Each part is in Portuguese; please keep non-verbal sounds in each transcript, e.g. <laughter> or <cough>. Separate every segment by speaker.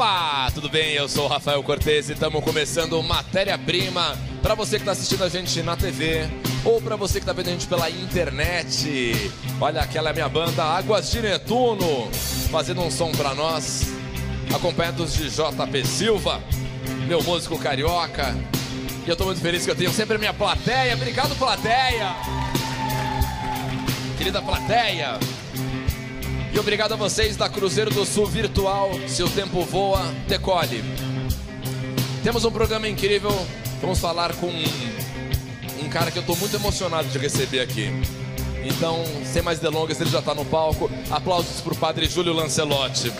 Speaker 1: Opa, tudo bem? Eu sou o Rafael Cortez e estamos começando Matéria-Prima para você que está assistindo a gente na TV ou para você que está vendo a gente pela internet. Olha, aquela é a minha banda Águas de Netuno, fazendo um som para nós, acompanhados de JP Silva, meu músico carioca. E eu estou muito feliz que eu tenho sempre a minha plateia. Obrigado, plateia! Querida plateia, e obrigado a vocês da Cruzeiro do Sul Virtual. Se o tempo voa, decole. Temos um programa incrível. Vamos falar com um, um cara que eu estou muito emocionado de receber aqui. Então, sem mais delongas, ele já está no palco. Aplausos para o padre Júlio Lancelotti.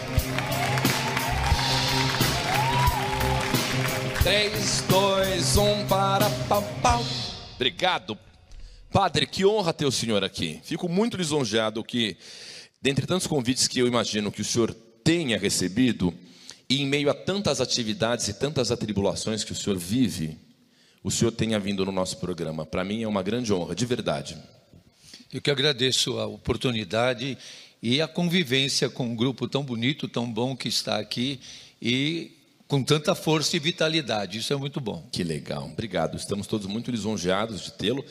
Speaker 1: 3, 2, 1, para pau, pau. Obrigado. Padre, que honra ter o senhor aqui. Fico muito lisonjeado que Dentre tantos convites que eu imagino que o senhor tenha recebido, e em meio a tantas atividades e tantas atribulações que o senhor vive, o senhor tenha vindo no nosso programa. Para mim é uma grande honra, de verdade.
Speaker 2: Eu que agradeço a oportunidade e a convivência com um grupo tão bonito, tão bom que está aqui e com tanta força e vitalidade. Isso é muito bom.
Speaker 1: Que legal. Obrigado. Estamos todos muito lisonjeados de tê-lo.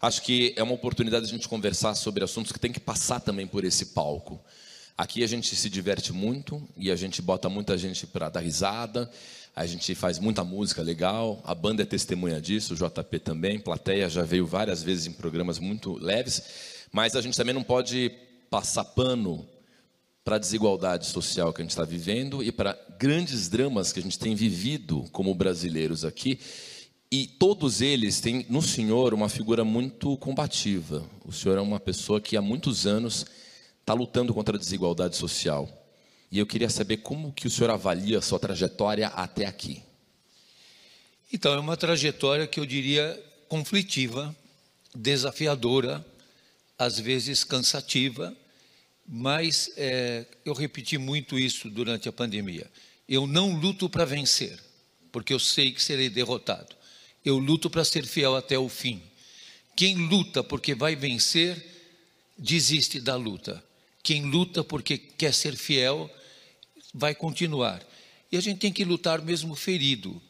Speaker 1: Acho que é uma oportunidade de a gente conversar sobre assuntos que tem que passar também por esse palco. Aqui a gente se diverte muito e a gente bota muita gente para dar risada, a gente faz muita música legal, a banda é testemunha disso, o JP também, plateia já veio várias vezes em programas muito leves, mas a gente também não pode passar pano para a desigualdade social que a gente está vivendo e para grandes dramas que a gente tem vivido como brasileiros aqui e todos eles têm no Senhor uma figura muito combativa. O Senhor é uma pessoa que há muitos anos está lutando contra a desigualdade social. E eu queria saber como que o Senhor avalia a sua trajetória até aqui.
Speaker 2: Então, é uma trajetória que eu diria conflitiva, desafiadora, às vezes cansativa, mas é, eu repeti muito isso durante a pandemia. Eu não luto para vencer, porque eu sei que serei derrotado. Eu luto para ser fiel até o fim. Quem luta porque vai vencer, desiste da luta. Quem luta porque quer ser fiel, vai continuar. E a gente tem que lutar mesmo ferido.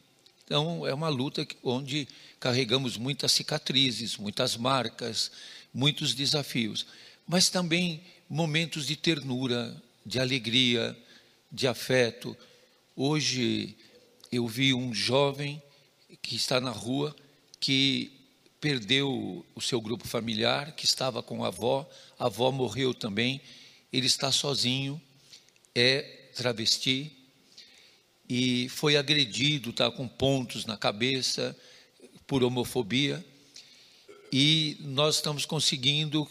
Speaker 2: Então, é uma luta onde carregamos muitas cicatrizes, muitas marcas, muitos desafios, mas também momentos de ternura, de alegria, de afeto. Hoje eu vi um jovem que está na rua, que perdeu o seu grupo familiar, que estava com a avó, a avó morreu também, ele está sozinho, é travesti e foi agredido, está com pontos na cabeça por homofobia. E nós estamos conseguindo,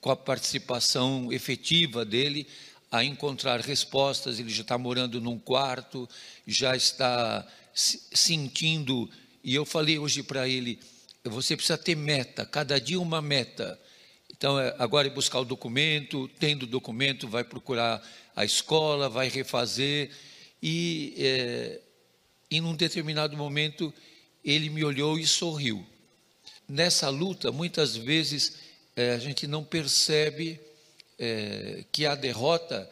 Speaker 2: com a participação efetiva dele, a encontrar respostas. Ele já está morando num quarto, já está sentindo, e eu falei hoje para ele: você precisa ter meta, cada dia uma meta. Então, é, agora é buscar o documento, tendo o documento, vai procurar a escola, vai refazer. E é, em um determinado momento, ele me olhou e sorriu. Nessa luta, muitas vezes, é, a gente não percebe é, que a derrota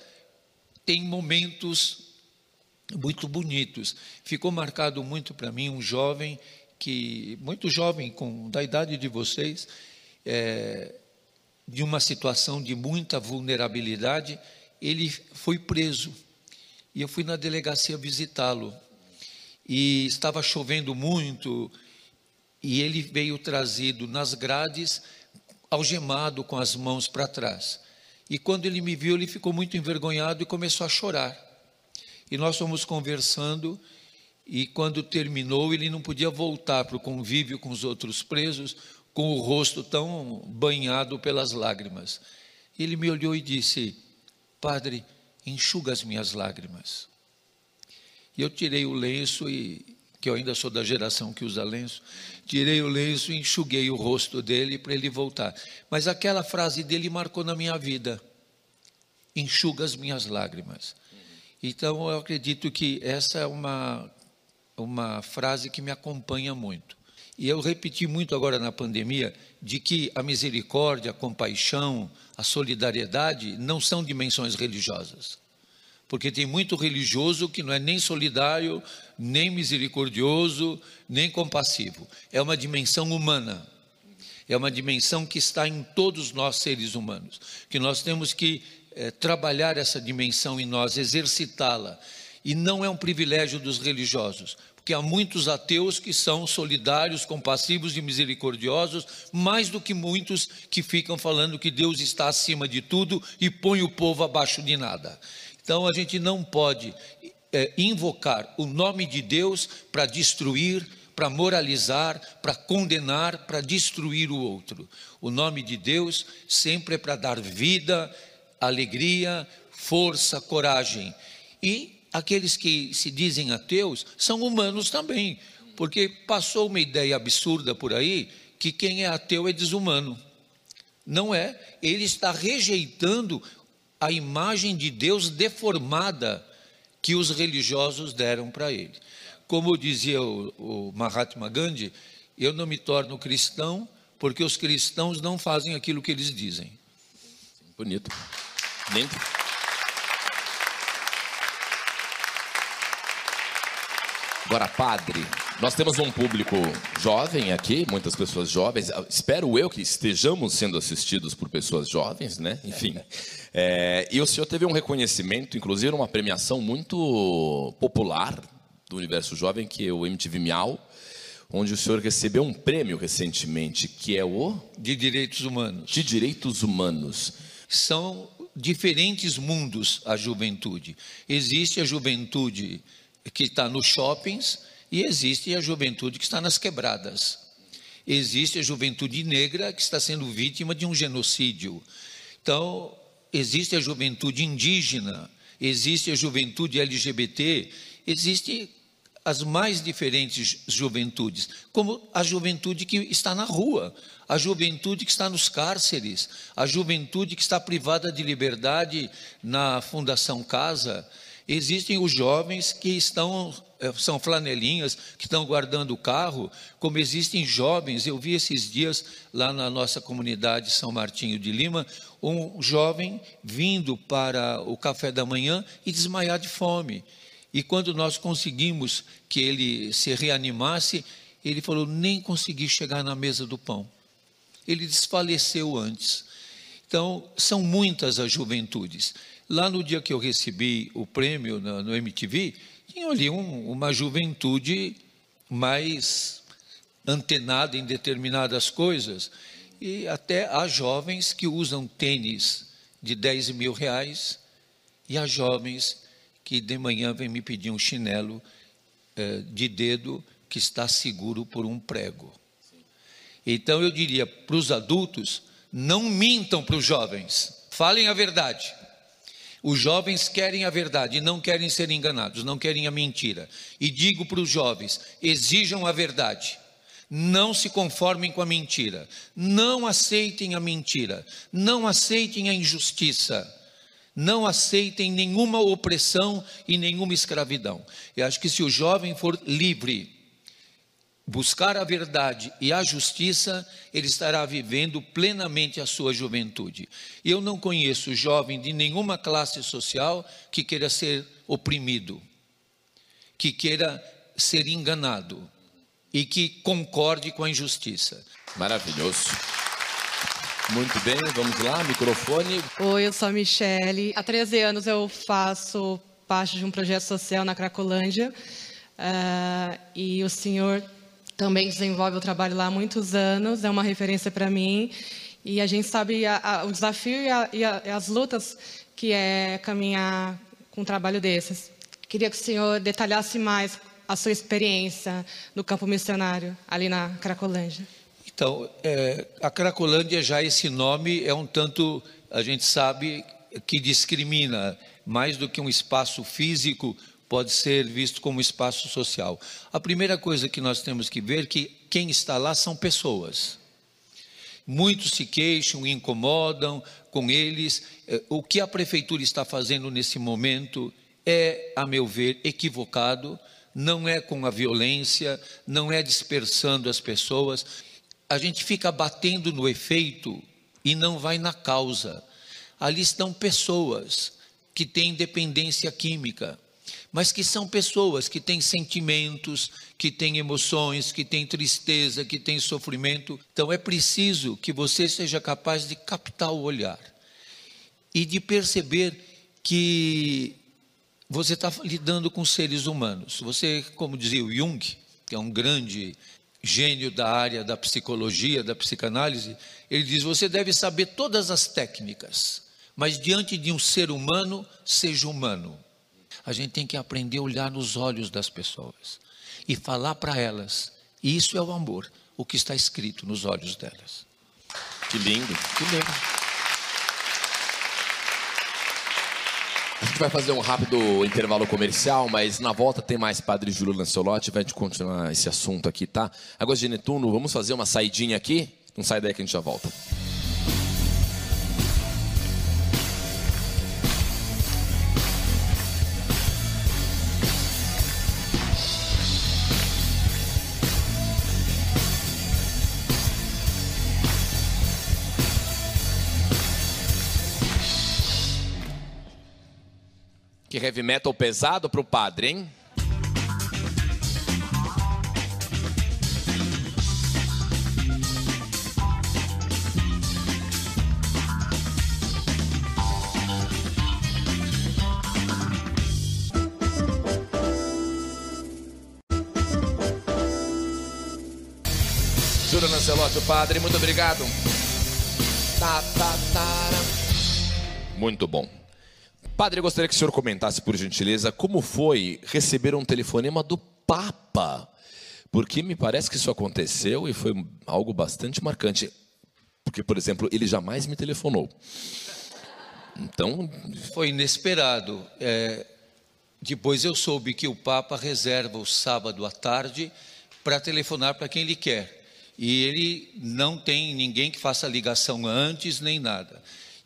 Speaker 2: tem momentos muito bonitos. Ficou marcado muito para mim um jovem que, muito jovem, com da idade de vocês, é, de uma situação de muita vulnerabilidade, ele foi preso. E eu fui na delegacia visitá-lo. E estava chovendo muito, e ele veio trazido nas grades, algemado com as mãos para trás. E quando ele me viu, ele ficou muito envergonhado e começou a chorar. E nós fomos conversando, e quando terminou, ele não podia voltar para o convívio com os outros presos, com o rosto tão banhado pelas lágrimas. Ele me olhou e disse: Padre, enxuga as minhas lágrimas. E eu tirei o lenço e que eu ainda sou da geração que usa lenço, tirei o lenço e enxuguei o rosto dele para ele voltar. Mas aquela frase dele marcou na minha vida. Enxuga as minhas lágrimas. Então, eu acredito que essa é uma, uma frase que me acompanha muito. E eu repeti muito agora na pandemia de que a misericórdia, a compaixão, a solidariedade não são dimensões religiosas. Porque tem muito religioso que não é nem solidário, nem misericordioso, nem compassivo. É uma dimensão humana. É uma dimensão que está em todos nós seres humanos. Que nós temos que é, trabalhar essa dimensão em nós, exercitá-la. E não é um privilégio dos religiosos, porque há muitos ateus que são solidários, compassivos e misericordiosos, mais do que muitos que ficam falando que Deus está acima de tudo e põe o povo abaixo de nada. Então a gente não pode é, invocar o nome de Deus para destruir, para moralizar, para condenar, para destruir o outro. O nome de Deus sempre é para dar vida, alegria, força, coragem. E aqueles que se dizem ateus são humanos também, porque passou uma ideia absurda por aí que quem é ateu é desumano. Não é, ele está rejeitando a imagem de Deus deformada que os religiosos deram para ele. Como dizia o, o Mahatma Gandhi, eu não me torno cristão porque os cristãos não fazem aquilo que eles dizem.
Speaker 1: Bonito. Lindo. Agora, padre, nós temos um público jovem aqui, muitas pessoas jovens. Espero eu que estejamos sendo assistidos por pessoas jovens, né? Enfim. <laughs> É, e o senhor teve um reconhecimento, inclusive uma premiação muito popular do universo jovem, que é o MTV Miau, onde o senhor recebeu um prêmio recentemente, que é o.
Speaker 2: De Direitos Humanos.
Speaker 1: De Direitos Humanos.
Speaker 2: São diferentes mundos a juventude. Existe a juventude que está nos shoppings e existe a juventude que está nas quebradas. Existe a juventude negra que está sendo vítima de um genocídio. Então, existe a juventude indígena, existe a juventude LGBT, existe as mais diferentes juventudes, como a juventude que está na rua, a juventude que está nos cárceres, a juventude que está privada de liberdade na Fundação Casa, Existem os jovens que estão, eh, são flanelinhas, que estão guardando o carro, como existem jovens, eu vi esses dias lá na nossa comunidade São Martinho de Lima, um jovem vindo para o café da manhã e desmaiar de fome. E quando nós conseguimos que ele se reanimasse, ele falou: nem consegui chegar na mesa do pão. Ele desfaleceu antes. Então, são muitas as juventudes. Lá no dia que eu recebi o prêmio no, no MTV, tinha ali um, uma juventude mais antenada em determinadas coisas. E até há jovens que usam tênis de 10 mil reais e há jovens que de manhã vêm me pedir um chinelo eh, de dedo que está seguro por um prego. Então eu diria para os adultos: não mintam para os jovens, falem a verdade. Os jovens querem a verdade não querem ser enganados, não querem a mentira. E digo para os jovens: exijam a verdade. Não se conformem com a mentira. Não aceitem a mentira. Não aceitem a injustiça. Não aceitem nenhuma opressão e nenhuma escravidão. Eu acho que se o jovem for livre, buscar a verdade e a justiça, ele estará vivendo plenamente a sua juventude. Eu não conheço jovem de nenhuma classe social que queira ser oprimido, que queira ser enganado e que concorde com a injustiça.
Speaker 1: Maravilhoso. Muito bem, vamos lá, microfone.
Speaker 3: Oi, eu sou a Michele. Há 13 anos eu faço parte de um projeto social na Cracolândia. Uh, e o senhor também desenvolve o trabalho lá há muitos anos, é uma referência para mim. E a gente sabe a, a, o desafio e, a, e, as lutas que é caminhar com um trabalho desses. Queria que o senhor detalhasse mais a sua experiência no campo missionário, ali na Cracolândia.
Speaker 2: Então, é, a Cracolândia, já esse nome é um tanto, a gente sabe, que discrimina, mais do que um espaço físico, pode ser visto como espaço social. A primeira coisa que nós temos que ver é que quem está lá são pessoas. Muitos se queixam, incomodam com eles. Eh, o que a prefeitura está fazendo nesse momento é, a meu ver, equivocado, não é com a violência, não é dispersando as pessoas. A gente fica batendo no efeito e não vai na causa. Ali estão pessoas que têm dependência química, mas que são pessoas que têm sentimentos, que têm emoções, que têm tristeza, que têm sofrimento. Então é preciso que você seja capaz de captar o olhar e de perceber que você está lidando com seres humanos. Você, como dizia o Jung, que é um grande gênio da área da psicologia, da psicanálise, ele diz: você deve saber todas as técnicas, mas diante de um ser humano, seja humano. A gente tem que aprender a olhar nos olhos das pessoas e falar para elas. E isso é o amor, o que está escrito nos olhos delas.
Speaker 1: Que lindo.
Speaker 2: Que lindo.
Speaker 1: A gente vai fazer um rápido intervalo comercial, mas na volta tem mais Padre Júlio Lancelotti, vai continuar esse assunto aqui, tá? Agora de Netuno, vamos fazer uma saidinha aqui? Não sai daí que a gente já volta. Que heavy metal pesado pro padre, hein? Júlio Lancelotti, o padre, muito obrigado. Tá, tá, tá. Muito bom. Padre, eu gostaria que o senhor comentasse, por gentileza, como foi receber um telefonema do Papa. Porque me parece que isso aconteceu e foi algo bastante marcante. Porque, por exemplo, ele jamais me telefonou. Então.
Speaker 2: Foi inesperado. É, depois eu soube que o Papa reserva o sábado à tarde para telefonar para quem ele quer. E ele não tem ninguém que faça ligação antes nem nada.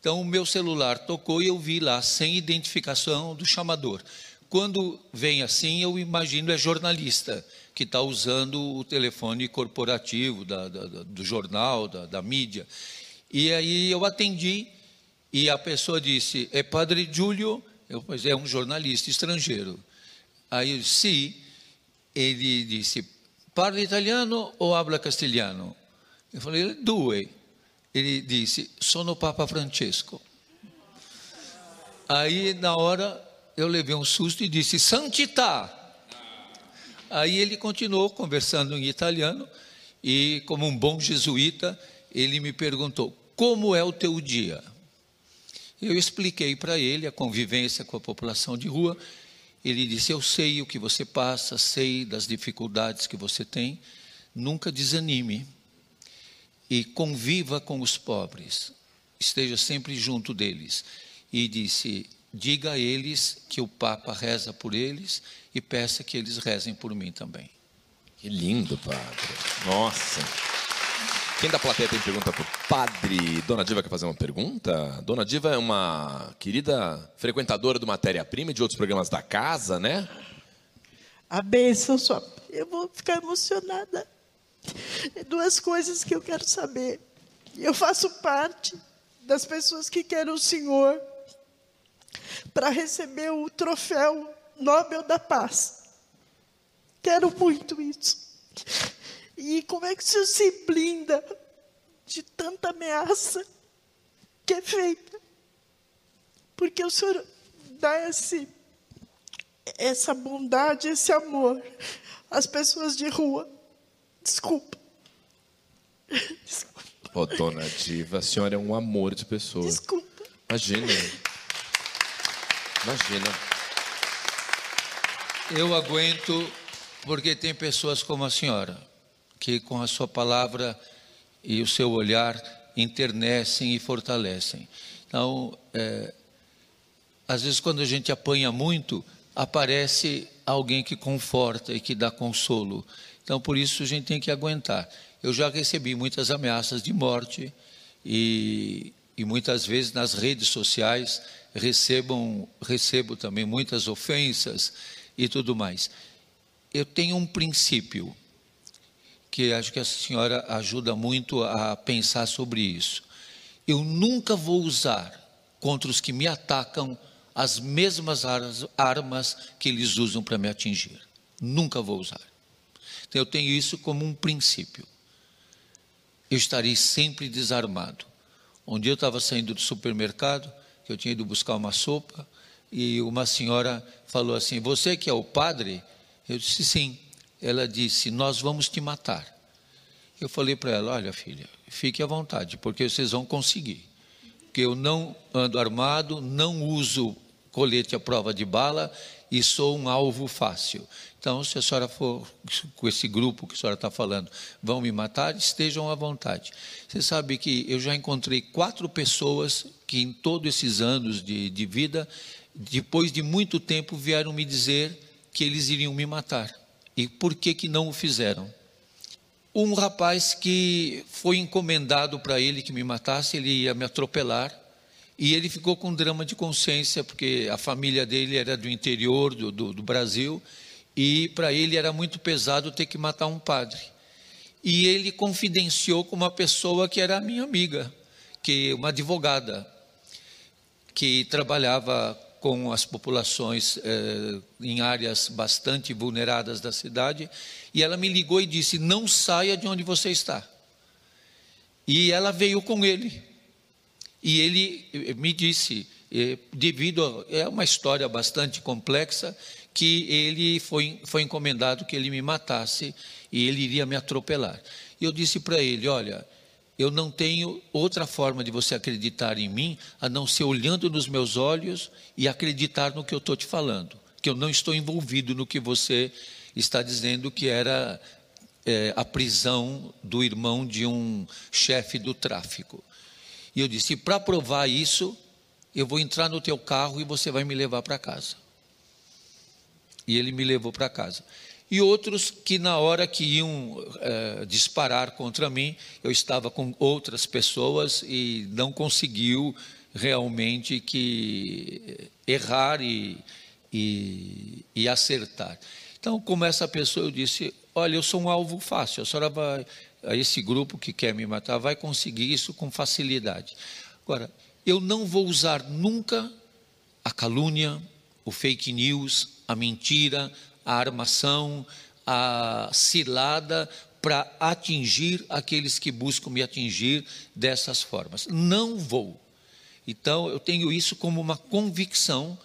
Speaker 2: Então o meu celular tocou e eu vi lá sem identificação do chamador. Quando vem assim, eu imagino é jornalista que está usando o telefone corporativo da, da, do jornal, da, da mídia. E aí eu atendi e a pessoa disse: É Padre Júlio? Eu pois é um jornalista estrangeiro. Aí eu disse. Ele disse: Parla italiano ou habla castelhano? Eu falei: Due. Ele disse: Sono Papa Francesco. Aí na hora eu levei um susto e disse: Santità. Aí ele continuou conversando em italiano e, como um bom jesuíta, ele me perguntou: Como é o teu dia? Eu expliquei para ele a convivência com a população de rua. Ele disse: Eu sei o que você passa, sei das dificuldades que você tem. Nunca desanime e conviva com os pobres. Esteja sempre junto deles. E disse: Diga a eles que o Papa reza por eles e peça que eles rezem por mim também.
Speaker 1: Que lindo, padre. Nossa. Quem da plateia tem pergunta para o padre? Dona Diva quer fazer uma pergunta? Dona Diva é uma querida frequentadora do Matéria-Prima e de outros programas da casa, né?
Speaker 4: A bênção só. Eu vou ficar emocionada. Duas coisas que eu quero saber. Eu faço parte das pessoas que querem o Senhor para receber o troféu Nobel da Paz. Quero muito isso. E como é que o senhor se blinda de tanta ameaça que é feita? Porque o senhor dá esse, essa bondade, esse amor às pessoas de rua. Desculpa.
Speaker 1: Desculpa. Ô, oh, dona Diva, a senhora é um amor de pessoa.
Speaker 4: Desculpa.
Speaker 1: Imagina. Imagina.
Speaker 2: Eu aguento porque tem pessoas como a senhora que com a sua palavra e o seu olhar internecem e fortalecem. Então, é, às vezes quando a gente apanha muito, aparece alguém que conforta e que dá consolo. Então, por isso a gente tem que aguentar. Eu já recebi muitas ameaças de morte e, e muitas vezes nas redes sociais recebam, recebo também muitas ofensas e tudo mais. Eu tenho um princípio que acho que a senhora ajuda muito a pensar sobre isso. Eu nunca vou usar contra os que me atacam as mesmas armas que eles usam para me atingir. Nunca vou usar. Então eu tenho isso como um princípio. Eu estarei sempre desarmado. Um dia eu estava saindo do supermercado, que eu tinha ido buscar uma sopa, e uma senhora falou assim: Você que é o padre? Eu disse: Sim. Ela disse: Nós vamos te matar. Eu falei para ela: Olha, filha, fique à vontade, porque vocês vão conseguir. Porque eu não ando armado, não uso colete à prova de bala e sou um alvo fácil. Então, se a senhora for com esse grupo que a senhora está falando, vão me matar, estejam à vontade. Você sabe que eu já encontrei quatro pessoas que, em todos esses anos de, de vida, depois de muito tempo, vieram me dizer que eles iriam me matar. E por que, que não o fizeram? Um rapaz que foi encomendado para ele que me matasse, ele ia me atropelar. E ele ficou com drama de consciência, porque a família dele era do interior do, do, do Brasil, e para ele era muito pesado ter que matar um padre. E ele confidenciou com uma pessoa que era minha amiga, que uma advogada, que trabalhava com as populações eh, em áreas bastante vulneradas da cidade, e ela me ligou e disse: Não saia de onde você está. E ela veio com ele. E ele eh, me disse, eh, devido a, é uma história bastante complexa, que ele foi, foi encomendado que ele me matasse e ele iria me atropelar. E eu disse para ele: Olha, eu não tenho outra forma de você acreditar em mim a não ser olhando nos meus olhos e acreditar no que eu estou te falando, que eu não estou envolvido no que você está dizendo que era é, a prisão do irmão de um chefe do tráfico. E eu disse: para provar isso, eu vou entrar no teu carro e você vai me levar para casa. E ele me levou para casa e outros que na hora que iam é, disparar contra mim, eu estava com outras pessoas e não conseguiu realmente que errar e, e, e acertar. Então, como essa pessoa, eu disse, olha, eu sou um alvo fácil, a senhora vai, esse grupo que quer me matar, vai conseguir isso com facilidade. Agora, eu não vou usar nunca a calúnia, o fake news, a mentira, a armação, a cilada para atingir aqueles que buscam me atingir dessas formas. Não vou. Então, eu tenho isso como uma convicção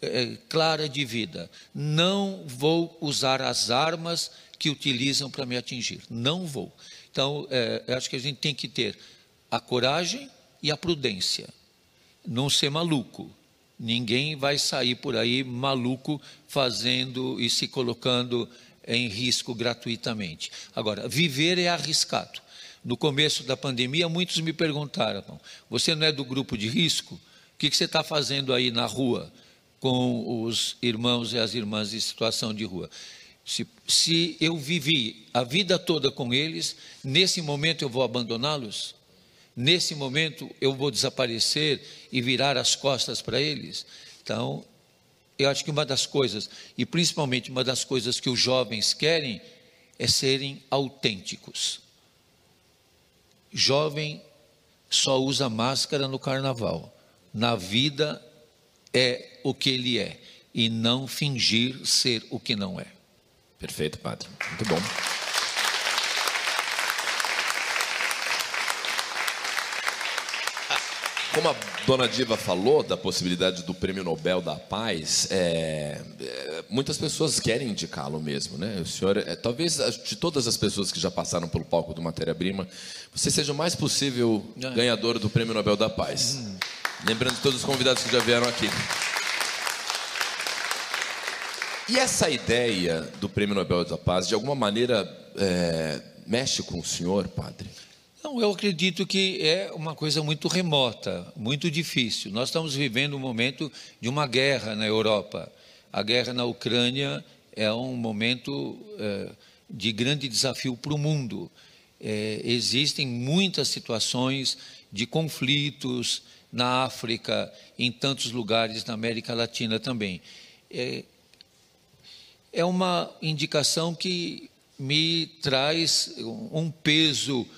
Speaker 2: é, clara de vida. Não vou usar as armas que utilizam para me atingir. Não vou. Então, é, eu acho que a gente tem que ter a coragem e a prudência. Não ser maluco. Ninguém vai sair por aí maluco fazendo e se colocando em risco gratuitamente. Agora, viver é arriscado. No começo da pandemia, muitos me perguntaram: você não é do grupo de risco? O que você está fazendo aí na rua com os irmãos e as irmãs em situação de rua? Se, se eu vivi a vida toda com eles, nesse momento eu vou abandoná-los? Nesse momento eu vou desaparecer e virar as costas para eles? Então, eu acho que uma das coisas, e principalmente uma das coisas que os jovens querem, é serem autênticos. Jovem só usa máscara no carnaval. Na vida é o que ele é e não fingir ser o que não é.
Speaker 1: Perfeito, padre. Muito bom. Como a dona Diva falou da possibilidade do Prêmio Nobel da Paz, é, é, muitas pessoas querem indicá-lo mesmo, né? O senhor, é, talvez de todas as pessoas que já passaram pelo palco do Matéria Prima, você seja o mais possível é. ganhador do Prêmio Nobel da Paz. Hum. Lembrando de todos os convidados que já vieram aqui. E essa ideia do Prêmio Nobel da Paz, de alguma maneira, é, mexe com o senhor, padre?
Speaker 2: Não, eu acredito que é uma coisa muito remota, muito difícil. Nós estamos vivendo um momento de uma guerra na Europa. A guerra na Ucrânia é um momento é, de grande desafio para o mundo. É, existem muitas situações de conflitos na África, em tantos lugares na América Latina também. É, é uma indicação que me traz um peso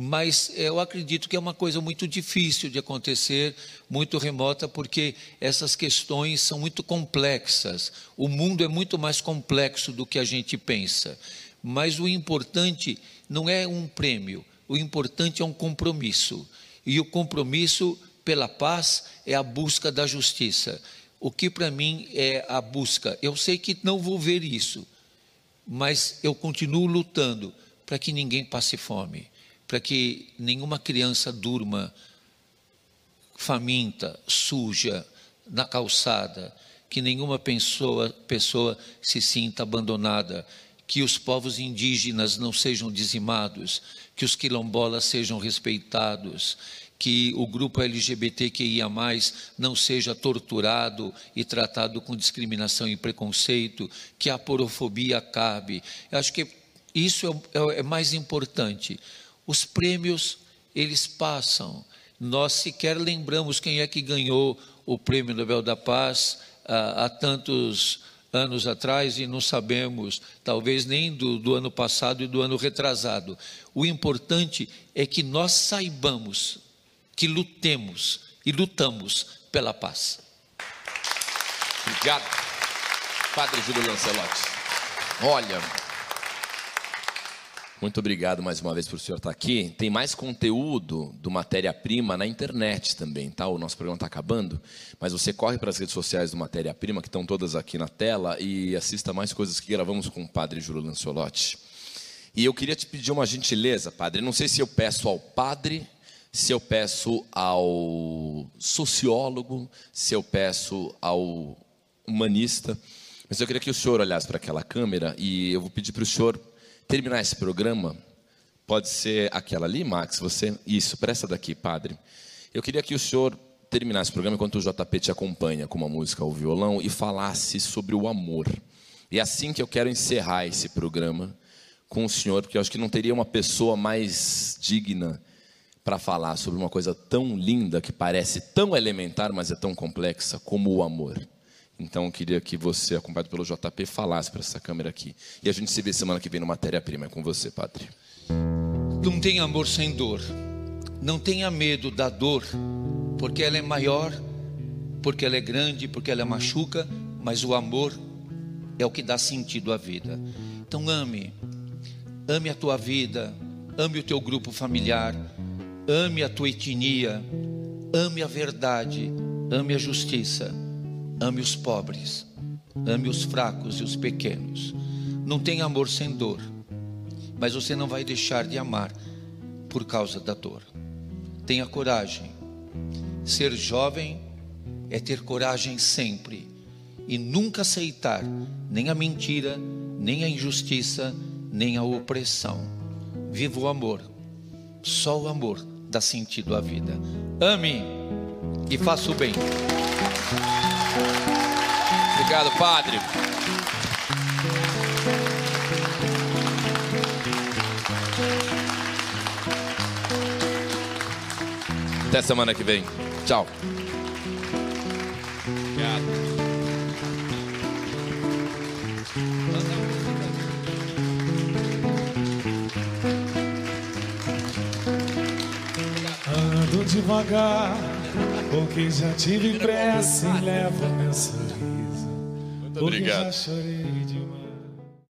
Speaker 2: mas eu acredito que é uma coisa muito difícil de acontecer, muito remota, porque essas questões são muito complexas. O mundo é muito mais complexo do que a gente pensa. Mas o importante não é um prêmio, o importante é um compromisso. E o compromisso pela paz é a busca da justiça. O que para mim é a busca? Eu sei que não vou ver isso, mas eu continuo lutando para que ninguém passe fome para que nenhuma criança durma faminta, suja, na calçada, que nenhuma pessoa, pessoa se sinta abandonada, que os povos indígenas não sejam dizimados, que os quilombolas sejam respeitados, que o grupo LGBTQIA, não seja torturado e tratado com discriminação e preconceito, que a porofobia acabe. Eu acho que isso é, é, é mais importante. Os prêmios, eles passam. Nós sequer lembramos quem é que ganhou o Prêmio Nobel da Paz há, há tantos anos atrás e não sabemos, talvez nem do, do ano passado e do ano retrasado. O importante é que nós saibamos que lutemos e lutamos pela paz.
Speaker 1: Obrigado, Padre Júlio Lancelotti. Olha, muito obrigado mais uma vez por o senhor estar aqui. Tem mais conteúdo do Matéria-Prima na internet também, tá? O nosso programa está acabando, mas você corre para as redes sociais do Matéria-Prima, que estão todas aqui na tela, e assista mais coisas que gravamos com o padre Júlio Lanciolotti. E eu queria te pedir uma gentileza, padre. Não sei se eu peço ao padre, se eu peço ao sociólogo, se eu peço ao humanista, mas eu queria que o senhor olhasse para aquela câmera e eu vou pedir para o senhor terminar esse programa, pode ser aquela ali, Max, você. Isso, presta daqui, padre. Eu queria que o senhor terminasse o programa enquanto o JP te acompanha com uma música ao violão e falasse sobre o amor. E é assim que eu quero encerrar esse programa com o senhor, porque eu acho que não teria uma pessoa mais digna para falar sobre uma coisa tão linda que parece tão elementar, mas é tão complexa como o amor. Então, eu queria que você, acompanhado pelo JP, falasse para essa câmera aqui. E a gente se vê semana que vem no Matéria-Prima. É com você, Padre.
Speaker 2: Não tenha amor sem dor. Não tenha medo da dor, porque ela é maior, porque ela é grande, porque ela machuca, mas o amor é o que dá sentido à vida. Então, ame. Ame a tua vida, ame o teu grupo familiar, ame a tua etnia, ame a verdade, ame a justiça Ame os pobres, ame os fracos e os pequenos. Não tem amor sem dor, mas você não vai deixar de amar por causa da dor. Tenha coragem. Ser jovem é ter coragem sempre e nunca aceitar nem a mentira, nem a injustiça, nem a opressão. Viva o amor. Só o amor dá sentido à vida. Ame e faça o bem.
Speaker 1: Obrigado, Padre. Até semana que vem. Tchau. Obrigado.
Speaker 5: Ando devagar, porque já tive pressa e levo.
Speaker 1: Muito obrigado.